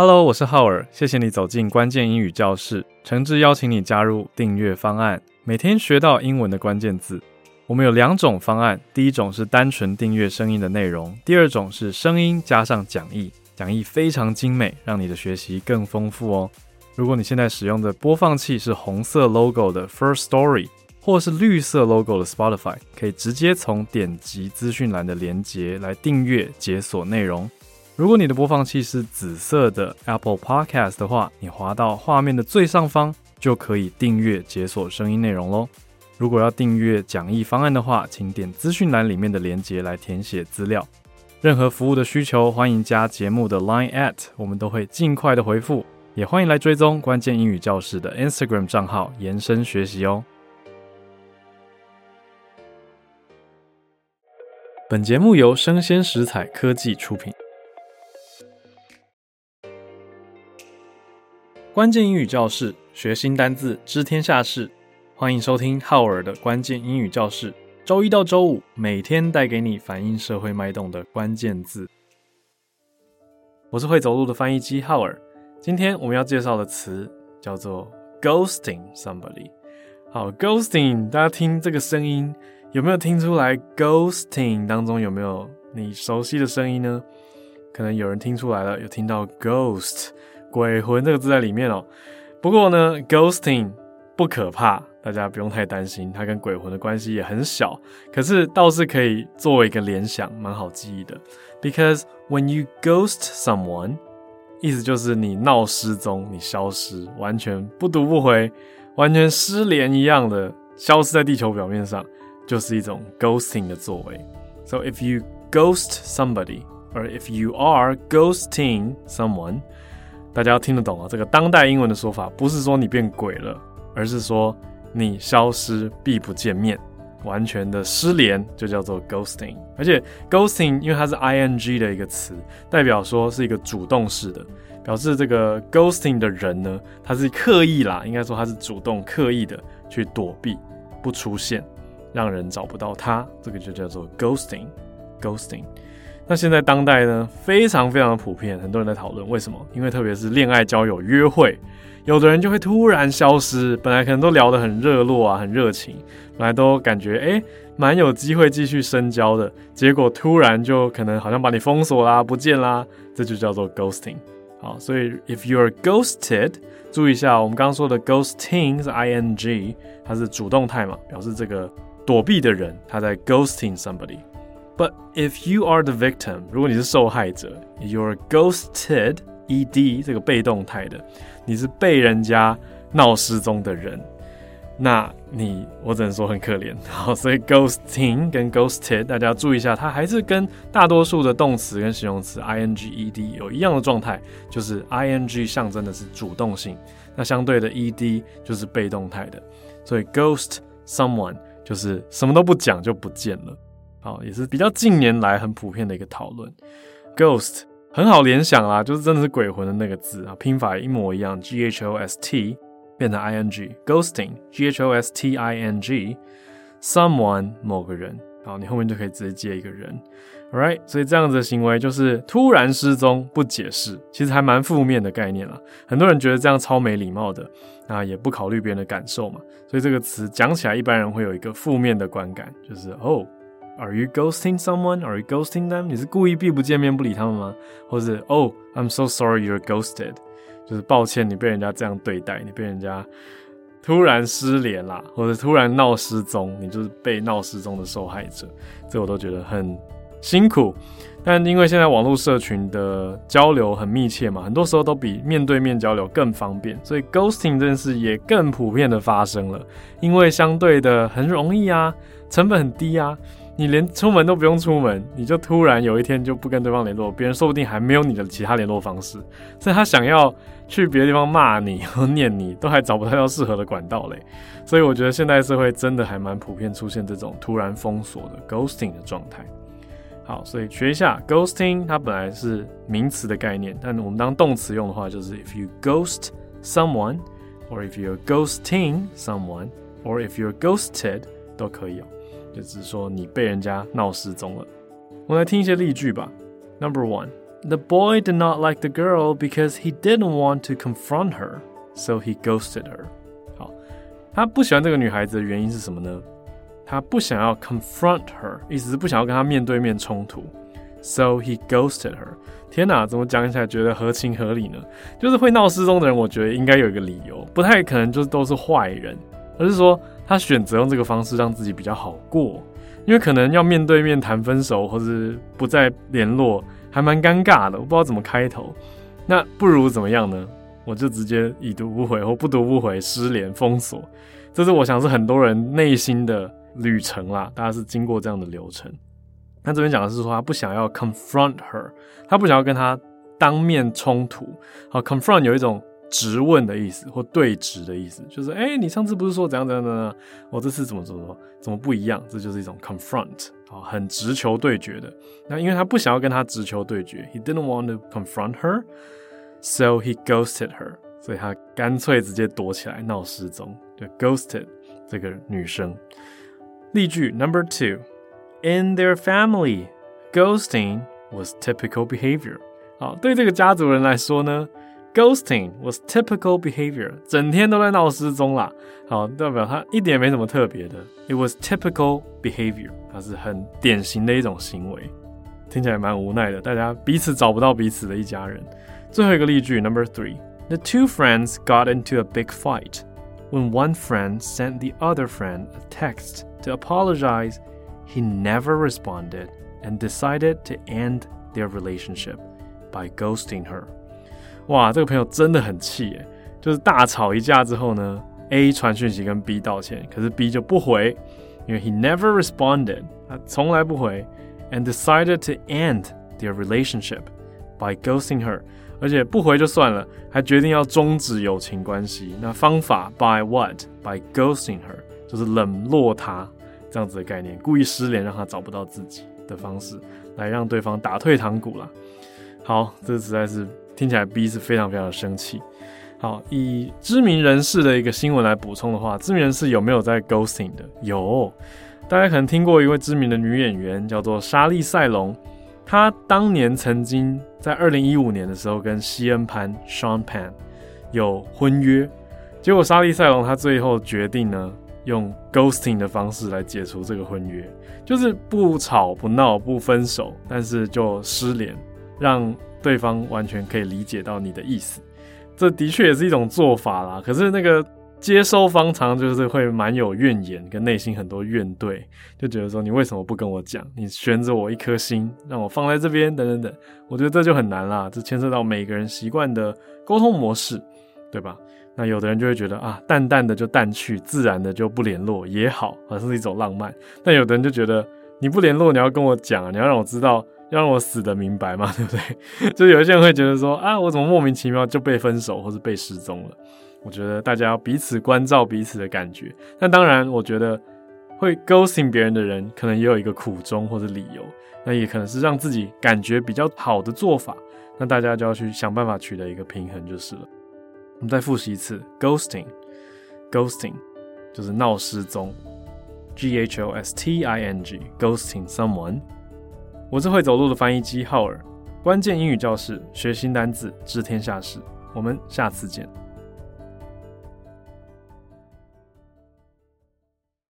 Hello，我是浩尔，谢谢你走进关键英语教室，诚挚邀请你加入订阅方案，每天学到英文的关键字。我们有两种方案，第一种是单纯订阅声音的内容，第二种是声音加上讲义，讲义非常精美，让你的学习更丰富哦。如果你现在使用的播放器是红色 logo 的 First Story，或是绿色 logo 的 Spotify，可以直接从点击资讯栏的连接来订阅解锁内容。如果你的播放器是紫色的 Apple Podcast 的话，你滑到画面的最上方就可以订阅解锁声音内容喽。如果要订阅讲义方案的话，请点资讯栏里面的链接来填写资料。任何服务的需求，欢迎加节目的 Line at，我们都会尽快的回复。也欢迎来追踪关键英语教室的 Instagram 账号，延伸学习哦。本节目由生鲜食材科技出品。关键英语教室，学新单字，知天下事。欢迎收听浩尔的关键英语教室。周一到周五，每天带给你反映社会脉动的关键字。我是会走路的翻译机浩尔。今天我们要介绍的词叫做 ghosting somebody。好，ghosting，大家听这个声音，有没有听出来？ghosting 当中有没有你熟悉的声音呢？可能有人听出来了，有听到 ghost。鬼魂这个字在里面哦，不过呢，ghosting 不可怕，大家不用太担心，它跟鬼魂的关系也很小，可是倒是可以作为一个联想，蛮好记忆的。Because when you ghost someone，意思就是你闹失踪，你消失，完全不读不回，完全失联一样的消失在地球表面上，就是一种 ghosting 的作为。So if you ghost somebody, or if you are ghosting someone。大家要听得懂啊！这个当代英文的说法不是说你变鬼了，而是说你消失，必不见面，完全的失联，就叫做 ghosting。而且 ghosting 因为它是 ing 的一个词，代表说是一个主动式的，表示这个 ghosting 的人呢，他是刻意啦，应该说他是主动刻意的去躲避，不出现，让人找不到他，这个就叫做 ghosting。ghosting。那现在当代呢，非常非常的普遍，很多人在讨论为什么？因为特别是恋爱交友约会，有的人就会突然消失，本来可能都聊得很热络啊，很热情，本来都感觉诶蛮有机会继续深交的，结果突然就可能好像把你封锁啦，不见啦，这就叫做 ghosting。好，所以 if you are ghosted，注意一下，我们刚刚说的 ghosting 是 ing，它是主动态嘛，表示这个躲避的人他在 ghosting somebody。But if you are the victim，如果你是受害者，you're ghosted，ed 这个被动态的，你是被人家闹失踪的人，那你我只能说很可怜。好，所以 ghosting 跟 ghosted，大家注意一下，它还是跟大多数的动词跟形容词 ing、ed 有一样的状态，就是 ing 象征的是主动性，那相对的 ed 就是被动态的，所以 ghost someone 就是什么都不讲就不见了。好，也是比较近年来很普遍的一个讨论。Ghost 很好联想啦，就是真的是鬼魂的那个字啊，拼法一模一样，G H O S T 变成 I N G，Ghosting，G H O S T I N G，someone 某个人，好，你后面就可以直接接一个人，Alright，所以这样子的行为就是突然失踪不解释，其实还蛮负面的概念啦。很多人觉得这样超没礼貌的，啊，也不考虑别人的感受嘛，所以这个词讲起来一般人会有一个负面的观感，就是哦。Are you ghosting someone? Are you ghosting them? 你是故意避不见面不理他们吗？或者 Oh, I'm so sorry you're ghosted，就是抱歉你被人家这样对待，你被人家突然失联啦，或者突然闹失踪，你就是被闹失踪的受害者。这我都觉得很辛苦。但因为现在网络社群的交流很密切嘛，很多时候都比面对面交流更方便，所以 ghosting 这件事也更普遍的发生了。因为相对的很容易啊，成本很低啊。你连出门都不用出门，你就突然有一天就不跟对方联络，别人说不定还没有你的其他联络方式，所以他想要去别的地方骂你和念你，都还找不到适合的管道嘞。所以我觉得现代社会真的还蛮普遍出现这种突然封锁的 ghosting 的状态。好，所以学一下 ghosting，它本来是名词的概念，但我们当动词用的话，就是 if you ghost someone，or if you're ghosting someone，or if you're ghosted 都可以哦。就只是说你被人家闹失踪了。我们来听一些例句吧。Number one, The boy did not like the girl because he didn't want to confront her, so he ghosted her. 好，他不喜欢这个女孩子的原因是什么呢？他不想要 confront her，意思是不想要跟她面对面冲突，so he ghosted her。天哪，怎么讲起来觉得合情合理呢？就是会闹失踪的人，我觉得应该有一个理由，不太可能就是都是坏人，而是说他选择用这个方式让自己比较好过，因为可能要面对面谈分手或者不再联络，还蛮尴尬的，我不知道怎么开头。那不如怎么样呢？我就直接已读不回或不读不回，失联封锁。这是我想是很多人内心的。旅程啦，大家是经过这样的流程。那这边讲的是说，他不想要 confront her，他不想要跟他当面冲突。好，confront 有一种质问的意思或对质的意思，就是哎、欸，你上次不是说怎样怎样怎样？我这次怎么怎么怎么不一样？这就是一种 confront，好，很直球对决的。那因为他不想要跟他直球对决，he didn't want to confront her，so he ghosted her，所以他干脆直接躲起来闹失踪，就 ghosted 这个女生。例句 number two, in their family, ghosting was typical behavior. 好，对这个家族人来说呢 ，ghosting was typical behavior，整天都在闹失踪啦。好，代表他一点没什么特别的。It was typical behavior，它是很典型的一种行为。听起来蛮无奈的，大家彼此找不到彼此的一家人。最后一个例句 number three, the two friends got into a big fight when one friend sent the other friend a text. To apologize, he never responded and decided to end their relationship by ghosting her. 哇，这个朋友真的很气耶！就是大吵一架之后呢，A 传讯息跟 B 道歉，可是 B 就不回，因为 he never responded，他从来不回，and decided to end their relationship by ghosting her。而且不回就算了，还决定要终止友情关系。那方法 by what？By ghosting her。就是冷落他这样子的概念，故意失联，让他找不到自己的方式，来让对方打退堂鼓啦。好，这实在是听起来 B 是非常非常的生气。好，以知名人士的一个新闻来补充的话，知名人士有没有在 ghosting 的？有，大家可能听过一位知名的女演员叫做莎莉赛隆，她当年曾经在二零一五年的时候跟西恩潘 Sean Penn 有婚约，结果莎莉赛隆她最后决定呢。用 ghosting 的方式来解除这个婚约，就是不吵不闹不分手，但是就失联，让对方完全可以理解到你的意思。这的确也是一种做法啦。可是那个接收方常就是会蛮有怨言，跟内心很多怨怼，就觉得说你为什么不跟我讲？你悬着我一颗心，让我放在这边，等等等。我觉得这就很难啦，这牵涉到每个人习惯的沟通模式，对吧？那有的人就会觉得啊，淡淡的就淡去，自然的就不联络也好，好像是一种浪漫。但有的人就觉得你不联络，你要跟我讲，你要让我知道，要让我死得明白嘛，对不对？就有一些人会觉得说啊，我怎么莫名其妙就被分手或是被失踪了？我觉得大家要彼此关照彼此的感觉。那当然，我觉得会 ghosting 别人的人，可能也有一个苦衷或者理由，那也可能是让自己感觉比较好的做法。那大家就要去想办法取得一个平衡就是了。我们再复习一次，ghosting，ghosting 就是闹失踪，G H O S T I N G，ghosting someone。我是会走路的翻译机浩尔，关键英语教室，学新单字，知天下事。我们下次见。